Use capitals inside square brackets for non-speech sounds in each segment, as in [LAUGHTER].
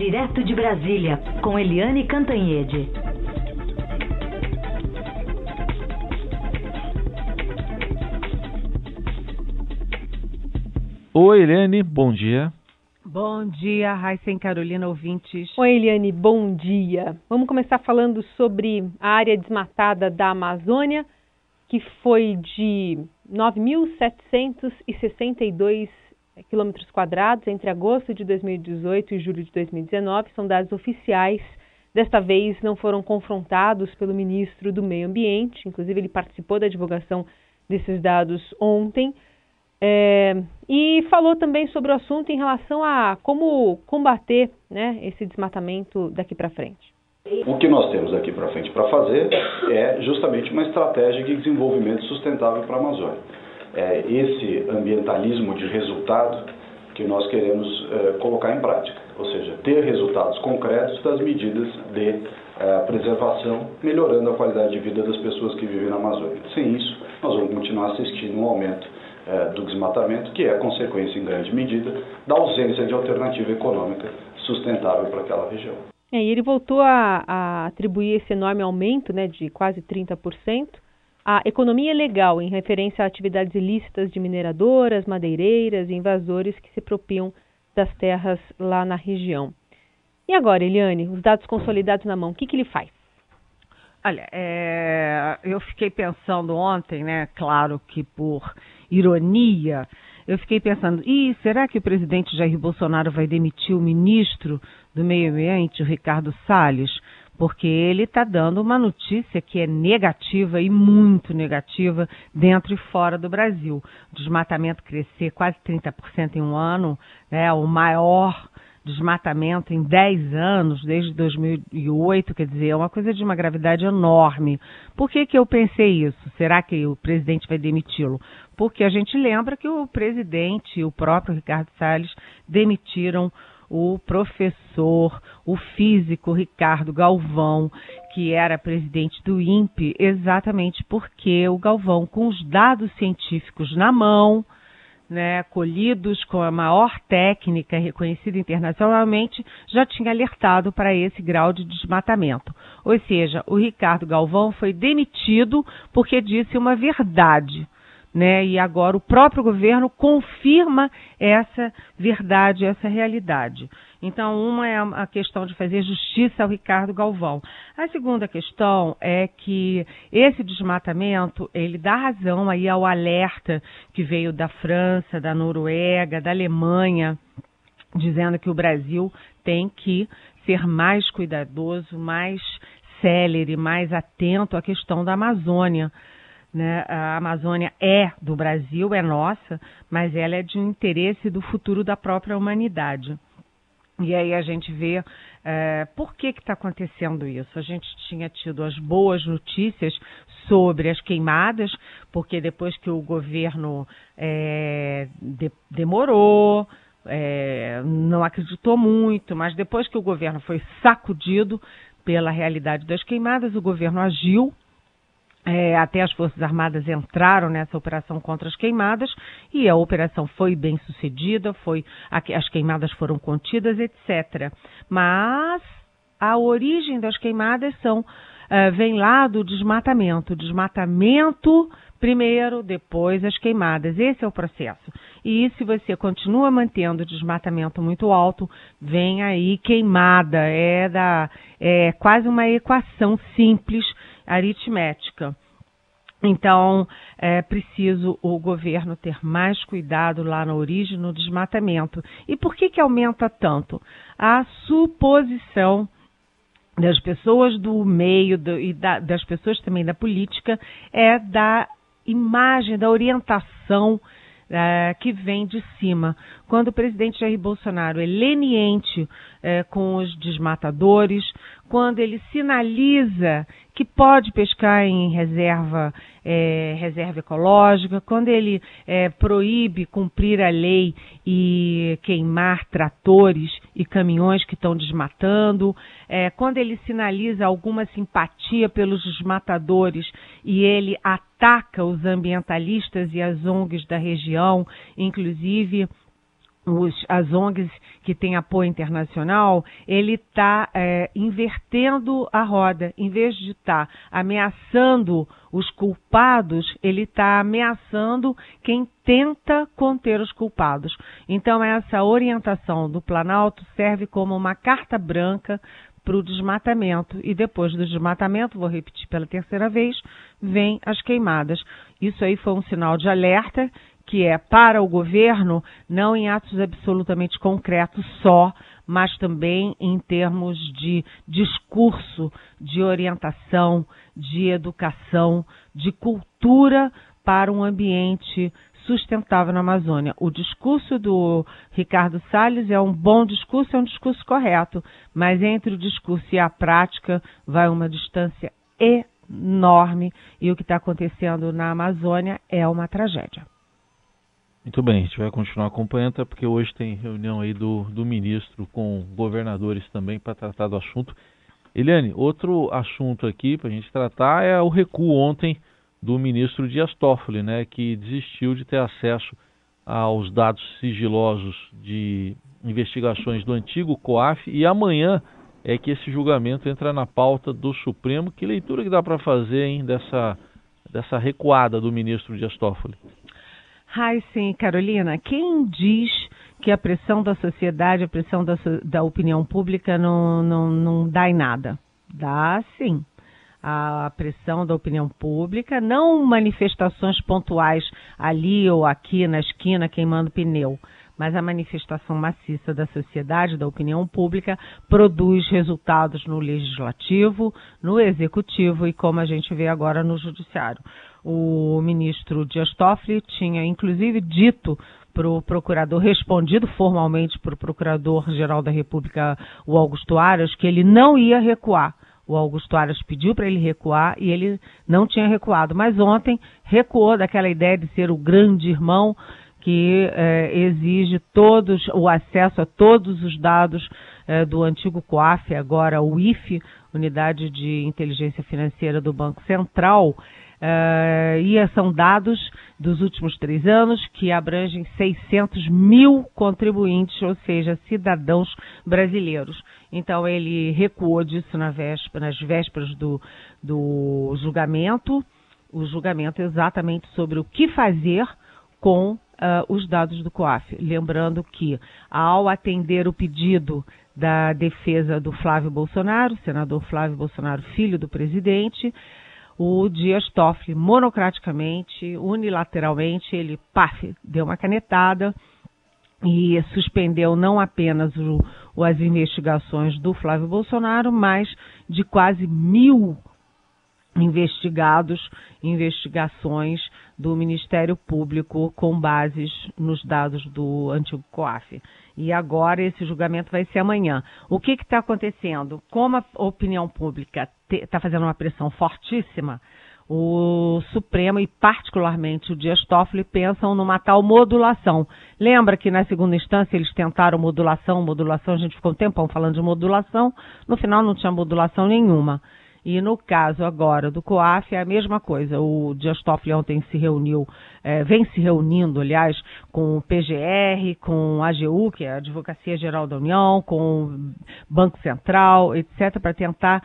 Direto de Brasília, com Eliane Cantanhede. Oi, Eliane, bom dia. Bom dia, Raíssa e Carolina ouvintes. Oi, Eliane, bom dia. Vamos começar falando sobre a área desmatada da Amazônia, que foi de 9.762 quilômetros quadrados entre agosto de 2018 e julho de 2019. São dados oficiais. Desta vez não foram confrontados pelo ministro do Meio Ambiente, inclusive ele participou da divulgação desses dados ontem. É, e falou também sobre o assunto em relação a como combater né, esse desmatamento daqui para frente. O que nós temos daqui para frente para fazer é justamente uma estratégia de desenvolvimento sustentável para a Amazônia. É esse ambientalismo de resultado que nós queremos é, colocar em prática, ou seja, ter resultados concretos das medidas de é, preservação, melhorando a qualidade de vida das pessoas que vivem na Amazônia. Sem isso, nós vamos continuar assistindo um aumento é, do desmatamento, que é consequência, em grande medida, da ausência de alternativa econômica sustentável para aquela região. É, e ele voltou a, a, atribuir esse enorme aumento né, de quase 30% à economia legal, em referência a atividades ilícitas de mineradoras, madeireiras e invasores que se propiam das terras lá na região. E agora, Eliane, os dados consolidados na mão, o que, que ele faz? Olha, é, eu fiquei pensando ontem, né? Claro que por ironia, eu fiquei pensando, e será que o presidente Jair Bolsonaro vai demitir o ministro do Meio Ambiente, o Ricardo Salles? Porque ele está dando uma notícia que é negativa e muito negativa dentro e fora do Brasil. Desmatamento crescer quase 30% em um ano, né, o maior desmatamento em 10 anos, desde 2008, quer dizer, é uma coisa de uma gravidade enorme. Por que, que eu pensei isso? Será que o presidente vai demiti-lo? Porque a gente lembra que o presidente e o próprio Ricardo Salles demitiram o professor, o físico Ricardo Galvão, que era presidente do INPE, exatamente porque o Galvão, com os dados científicos na mão, né, colhidos com a maior técnica reconhecida internacionalmente, já tinha alertado para esse grau de desmatamento. Ou seja, o Ricardo Galvão foi demitido porque disse uma verdade né? E agora o próprio governo confirma essa verdade, essa realidade. Então, uma é a questão de fazer justiça ao Ricardo Galvão. A segunda questão é que esse desmatamento, ele dá razão aí ao alerta que veio da França, da Noruega, da Alemanha, dizendo que o Brasil tem que ser mais cuidadoso, mais célere, mais atento à questão da Amazônia né? A Amazônia é do Brasil, é nossa, mas ela é de interesse do futuro da própria humanidade. E aí a gente vê é, por que está acontecendo isso. A gente tinha tido as boas notícias sobre as queimadas, porque depois que o governo é, de, demorou, é, não acreditou muito, mas depois que o governo foi sacudido pela realidade das queimadas, o governo agiu é, até as Forças Armadas entraram nessa operação contra as queimadas e a operação foi bem sucedida, foi, as queimadas foram contidas, etc. Mas a origem das queimadas são, uh, vem lá do desmatamento. Desmatamento primeiro, depois as queimadas. Esse é o processo. E se você continua mantendo o desmatamento muito alto, vem aí queimada. É, da, é quase uma equação simples aritmética. Então, é preciso o governo ter mais cuidado lá na origem, no desmatamento. E por que, que aumenta tanto? A suposição das pessoas do meio do, e da, das pessoas também da política é da imagem, da orientação é, que vem de cima. Quando o presidente Jair Bolsonaro é leniente é, com os desmatadores, quando ele sinaliza que pode pescar em reserva, é, reserva ecológica, quando ele é, proíbe cumprir a lei e queimar tratores e caminhões que estão desmatando, é, quando ele sinaliza alguma simpatia pelos desmatadores e ele ataca os ambientalistas e as ONGs da região, inclusive os, as ONGs que têm apoio internacional, ele está é, invertendo a roda. Em vez de estar tá ameaçando os culpados, ele está ameaçando quem tenta conter os culpados. Então, essa orientação do Planalto serve como uma carta branca para o desmatamento. E depois do desmatamento, vou repetir pela terceira vez, vem as queimadas. Isso aí foi um sinal de alerta que é para o governo, não em atos absolutamente concretos só, mas também em termos de discurso, de orientação, de educação, de cultura para um ambiente sustentável na Amazônia. O discurso do Ricardo Salles é um bom discurso, é um discurso correto, mas entre o discurso e a prática vai uma distância enorme e o que está acontecendo na Amazônia é uma tragédia. Muito bem, a gente vai continuar acompanhando, até porque hoje tem reunião aí do, do ministro com governadores também para tratar do assunto. Eliane, outro assunto aqui para a gente tratar é o recuo ontem do ministro Dias Toffoli, né, que desistiu de ter acesso aos dados sigilosos de investigações do antigo COAF e amanhã é que esse julgamento entra na pauta do Supremo. Que leitura que dá para fazer hein, dessa, dessa recuada do ministro Dias Toffoli? Ai, sim, Carolina. Quem diz que a pressão da sociedade, a pressão da, da opinião pública não, não, não dá em nada? Dá sim. A pressão da opinião pública, não manifestações pontuais ali ou aqui na esquina queimando pneu, mas a manifestação maciça da sociedade, da opinião pública, produz resultados no legislativo, no executivo e, como a gente vê agora, no judiciário. O ministro Dias Toffoli tinha, inclusive, dito para o procurador, respondido formalmente para o procurador-geral da República, o Augusto Aras, que ele não ia recuar. O Augusto Aras pediu para ele recuar e ele não tinha recuado. Mas ontem recuou daquela ideia de ser o grande irmão que eh, exige todos o acesso a todos os dados eh, do antigo COAF, agora o IFE, Unidade de Inteligência Financeira do Banco Central, Uh, e são dados dos últimos três anos que abrangem 600 mil contribuintes, ou seja, cidadãos brasileiros. Então ele recuou disso na véspera, nas vésperas do, do julgamento, o julgamento exatamente sobre o que fazer com uh, os dados do COAF. Lembrando que, ao atender o pedido da defesa do Flávio Bolsonaro, senador Flávio Bolsonaro, filho do presidente, o Dias Toffoli, monocraticamente, unilateralmente, ele paf, deu uma canetada e suspendeu não apenas o, as investigações do Flávio Bolsonaro, mas de quase mil investigados, investigações do Ministério Público com bases nos dados do antigo COAF. E agora esse julgamento vai ser amanhã. O que está acontecendo? Como a opinião pública está fazendo uma pressão fortíssima, o Supremo e particularmente o Dias Toffoli pensam numa tal modulação. Lembra que na segunda instância eles tentaram modulação, modulação, a gente ficou um tempão falando de modulação, no final não tinha modulação nenhuma. E no caso agora do COAF é a mesma coisa. O Dias Toffoli ontem se reuniu, é, vem se reunindo, aliás, com o PGR, com a AGU, que é a Advocacia Geral da União, com o Banco Central, etc., para tentar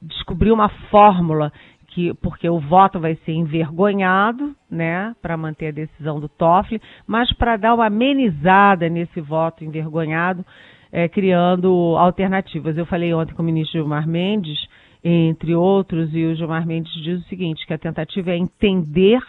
descobrir uma fórmula que, porque o voto vai ser envergonhado, né, para manter a decisão do Toffoli, mas para dar uma amenizada nesse voto envergonhado, é, criando alternativas. Eu falei ontem com o ministro Gilmar Mendes entre outros, e o Gilmar Mendes diz o seguinte, que a tentativa é entender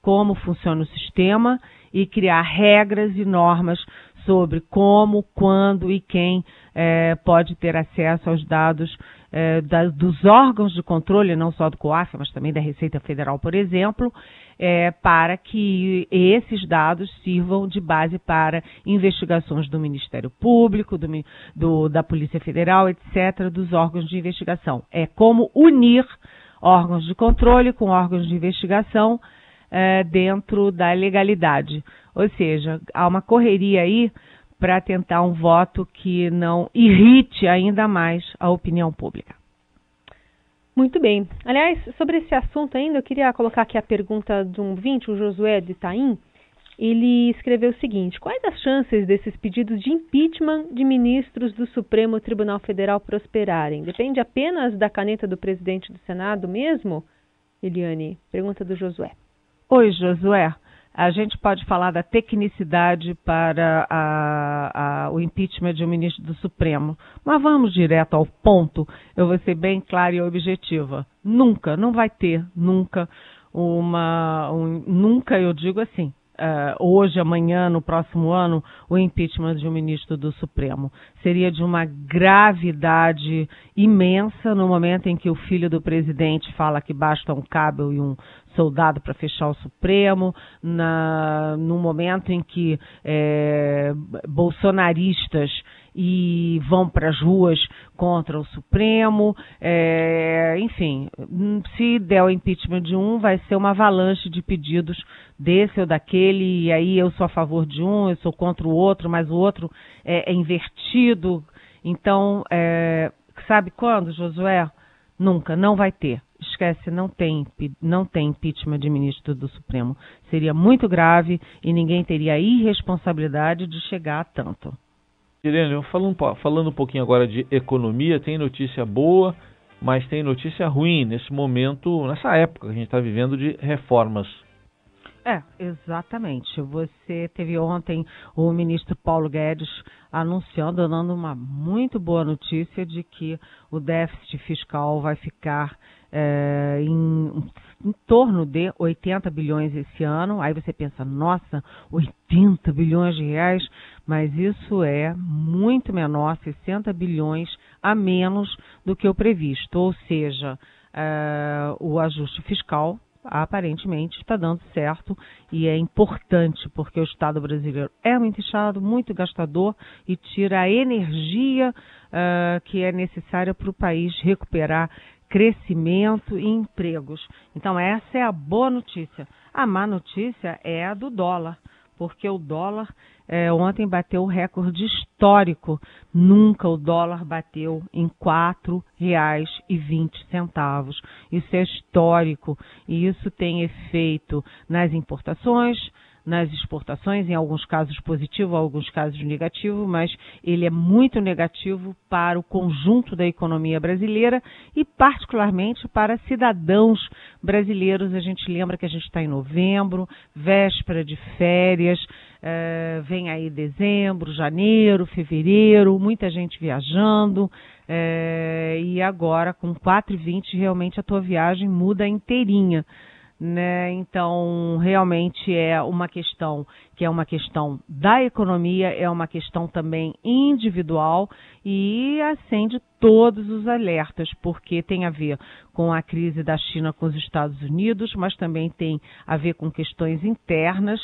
como funciona o sistema e criar regras e normas sobre como, quando e quem é, pode ter acesso aos dados é, da, dos órgãos de controle, não só do COAF, mas também da Receita Federal, por exemplo, é, para que esses dados sirvam de base para investigações do Ministério Público, do, do, da Polícia Federal, etc., dos órgãos de investigação. É como unir órgãos de controle com órgãos de investigação é, dentro da legalidade. Ou seja, há uma correria aí para tentar um voto que não irrite ainda mais a opinião pública. Muito bem. Aliás, sobre esse assunto ainda, eu queria colocar aqui a pergunta de um vinte, o Josué de Itaim, ele escreveu o seguinte: Quais as chances desses pedidos de impeachment de ministros do Supremo Tribunal Federal prosperarem? Depende apenas da caneta do presidente do Senado mesmo? Eliane, pergunta do Josué. Oi, Josué. A gente pode falar da tecnicidade para a, a, o impeachment de um ministro do Supremo, mas vamos direto ao ponto. Eu vou ser bem clara e objetiva. Nunca, não vai ter nunca uma, um, nunca eu digo assim, uh, hoje, amanhã, no próximo ano, o impeachment de um ministro do Supremo. Seria de uma gravidade imensa no momento em que o filho do presidente fala que basta um cabo e um soldado para fechar o Supremo, na, no momento em que é, bolsonaristas e vão para as ruas contra o Supremo. É, enfim, se der o impeachment de um, vai ser uma avalanche de pedidos desse ou daquele, e aí eu sou a favor de um, eu sou contra o outro, mas o outro é, é invertido. Então, é, sabe quando, Josué? Nunca, não vai ter. Esquece, não tem, não tem impeachment de ministro do Supremo. Seria muito grave e ninguém teria a irresponsabilidade de chegar a tanto. Irene, falando, falando um pouquinho agora de economia, tem notícia boa, mas tem notícia ruim nesse momento, nessa época que a gente está vivendo de reformas. É, exatamente. Você teve ontem o ministro Paulo Guedes anunciando, dando uma muito boa notícia de que o déficit fiscal vai ficar é, em, em torno de 80 bilhões esse ano. Aí você pensa, nossa, 80 bilhões de reais, mas isso é muito menor, 60 bilhões a menos do que o previsto. Ou seja, é, o ajuste fiscal aparentemente está dando certo e é importante porque o Estado brasileiro é muito inchado, muito gastador e tira a energia uh, que é necessária para o país recuperar crescimento e empregos. Então, essa é a boa notícia. A má notícia é a do dólar, porque o dólar é, ontem bateu o recorde histórico. Nunca o dólar bateu em R$ 4,20. Isso é histórico e isso tem efeito nas importações, nas exportações, em alguns casos positivo, em alguns casos negativo, mas ele é muito negativo para o conjunto da economia brasileira e particularmente para cidadãos brasileiros. A gente lembra que a gente está em novembro, véspera de férias, é, vem aí dezembro, janeiro, fevereiro, muita gente viajando. É, e agora, com 4,20, realmente a tua viagem muda inteirinha né? Então, realmente é uma questão que é uma questão da economia, é uma questão também individual e acende todos os alertas, porque tem a ver com a crise da China com os Estados Unidos, mas também tem a ver com questões internas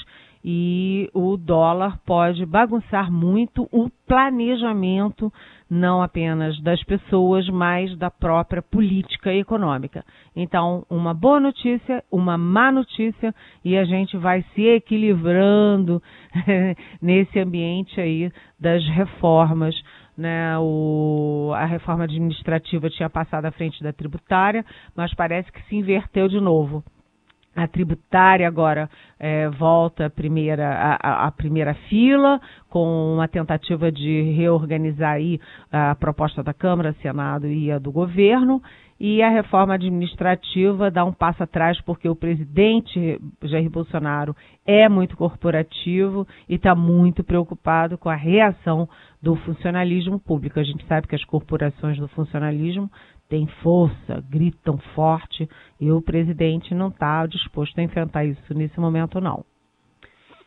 e o dólar pode bagunçar muito o planejamento não apenas das pessoas, mas da própria política econômica. Então, uma boa notícia, uma má notícia e a gente vai se equilibrando [LAUGHS] nesse ambiente aí das reformas. Né, o, a reforma administrativa tinha passado à frente da tributária, mas parece que se inverteu de novo a tributária agora é, volta à primeira, a, primeira fila, com uma tentativa de reorganizar aí a proposta da Câmara, Senado e a do governo, e a reforma administrativa dá um passo atrás, porque o presidente Jair Bolsonaro é muito corporativo e está muito preocupado com a reação do funcionalismo público. A gente sabe que as corporações do funcionalismo têm força, gritam forte, e o presidente não está disposto a enfrentar isso nesse momento, não.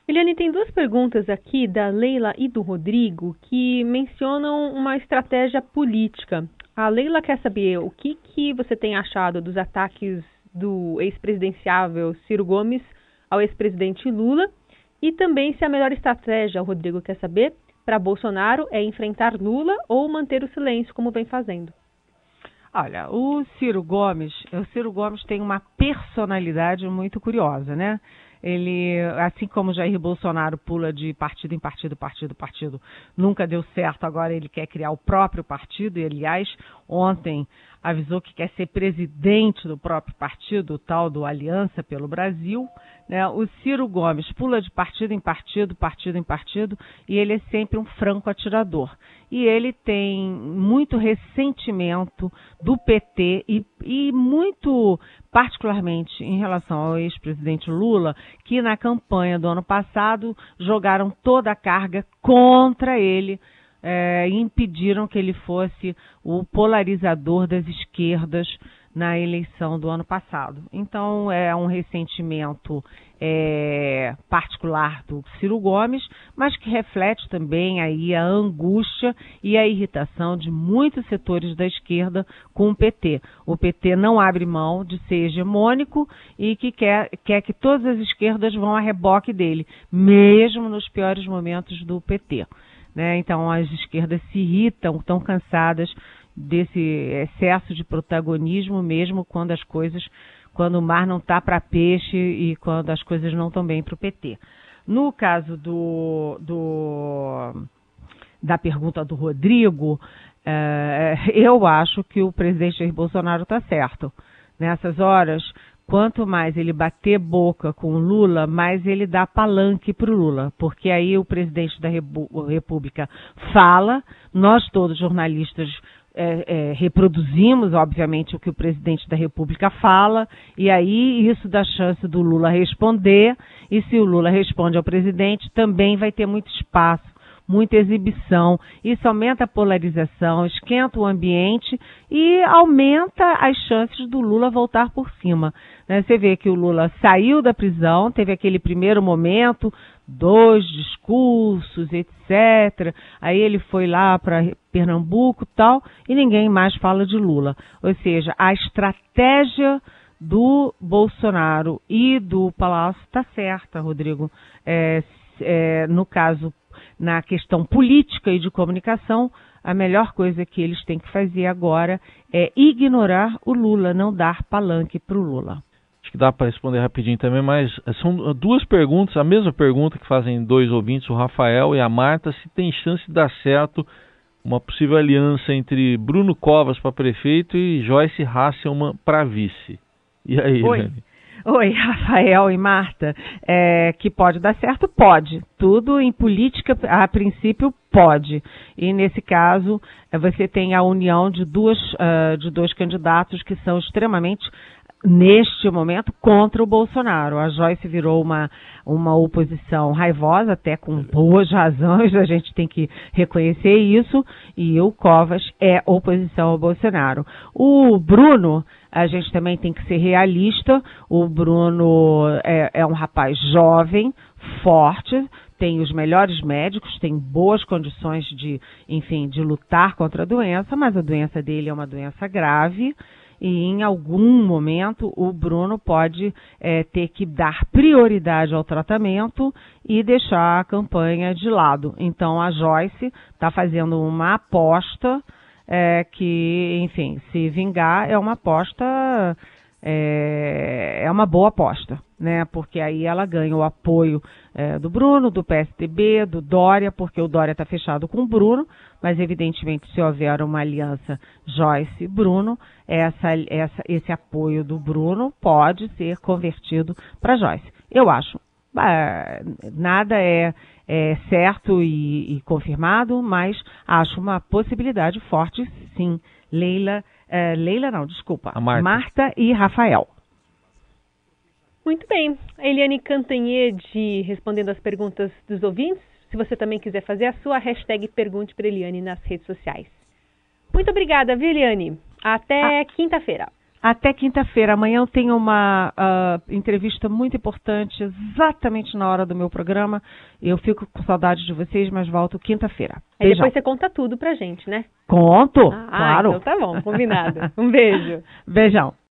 Eliane, tem duas perguntas aqui da Leila e do Rodrigo que mencionam uma estratégia política. A Leila quer saber o que, que você tem achado dos ataques do ex-presidenciável Ciro Gomes ao ex-presidente Lula e também se a melhor estratégia, o Rodrigo quer saber, para Bolsonaro é enfrentar Lula ou manter o silêncio como vem fazendo. Olha, o Ciro Gomes, o Ciro Gomes tem uma personalidade muito curiosa, né? Ele, assim como Jair Bolsonaro pula de partido em partido, partido, partido, nunca deu certo, agora ele quer criar o próprio partido, e aliás, ontem avisou que quer ser presidente do próprio partido, o tal do Aliança pelo Brasil. Né? O Ciro Gomes pula de partido em partido, partido em partido, e ele é sempre um franco atirador. E ele tem muito ressentimento do PT e, e muito particularmente em relação ao ex-presidente Lula, que na campanha do ano passado jogaram toda a carga contra ele é, impediram que ele fosse o polarizador das esquerdas na eleição do ano passado. Então é um ressentimento é, particular do Ciro Gomes, mas que reflete também aí a angústia e a irritação de muitos setores da esquerda com o PT. O PT não abre mão de ser hegemônico e que quer, quer que todas as esquerdas vão a reboque dele, mesmo nos piores momentos do PT. Né? Então as esquerdas se irritam, estão cansadas desse excesso de protagonismo, mesmo quando as coisas, quando o mar não está para peixe e quando as coisas não estão bem para o PT. No caso do, do, da pergunta do Rodrigo, é, eu acho que o presidente Jair Bolsonaro está certo. Nessas horas, quanto mais ele bater boca com o Lula, mais ele dá palanque para o Lula, porque aí o presidente da República fala, nós todos jornalistas é, é, reproduzimos, obviamente, o que o presidente da República fala, e aí isso dá chance do Lula responder, e se o Lula responde ao presidente, também vai ter muito espaço muita exibição. Isso aumenta a polarização, esquenta o ambiente e aumenta as chances do Lula voltar por cima. Né? Você vê que o Lula saiu da prisão, teve aquele primeiro momento, dois discursos, etc. Aí ele foi lá para Pernambuco tal, e ninguém mais fala de Lula. Ou seja, a estratégia do Bolsonaro e do Palácio está certa, Rodrigo. É, é, no caso na questão política e de comunicação, a melhor coisa que eles têm que fazer agora é ignorar o Lula, não dar palanque para o Lula. Acho que dá para responder rapidinho também, mas são duas perguntas, a mesma pergunta que fazem dois ouvintes, o Rafael e a Marta, se tem chance de dar certo uma possível aliança entre Bruno Covas para prefeito e Joyce Hasselman para vice. E aí, Oi. Dani? Oi, [LAUGHS] Rafael e Marta. É, que pode dar certo? Pode. Tudo em política, a princípio, pode. E nesse caso, você tem a união de, duas, uh, de dois candidatos que são extremamente neste momento, contra o Bolsonaro. A Joyce virou uma, uma oposição raivosa, até com boas razões, a gente tem que reconhecer isso, e o Covas é oposição ao Bolsonaro. O Bruno, a gente também tem que ser realista, o Bruno é, é um rapaz jovem, forte, tem os melhores médicos, tem boas condições de, enfim, de lutar contra a doença, mas a doença dele é uma doença grave e em algum momento o Bruno pode é, ter que dar prioridade ao tratamento e deixar a campanha de lado. Então a Joyce está fazendo uma aposta é, que, enfim, se vingar é uma aposta é, é uma boa aposta, né? Porque aí ela ganha o apoio é, do Bruno, do PSDB, do Dória, porque o Dória está fechado com o Bruno, mas evidentemente se houver uma aliança Joyce-Bruno, essa, essa, esse apoio do Bruno pode ser convertido para Joyce. Eu acho. nada é, é certo e, e confirmado, mas acho uma possibilidade forte, sim. Leila é, Leila não, desculpa. Marta. Marta e Rafael. Muito bem. A Eliane Cantanhede respondendo as perguntas dos ouvintes. Se você também quiser fazer a sua hashtag Pergunte para Eliane nas redes sociais. Muito obrigada, viu, Eliane? Até ah. quinta-feira. Até quinta-feira. Amanhã eu tenho uma uh, entrevista muito importante, exatamente na hora do meu programa. Eu fico com saudade de vocês, mas volto quinta-feira. Aí depois você conta tudo pra gente, né? Conto, ah, claro. Então tá bom, combinado. [LAUGHS] Um beijo. Beijão.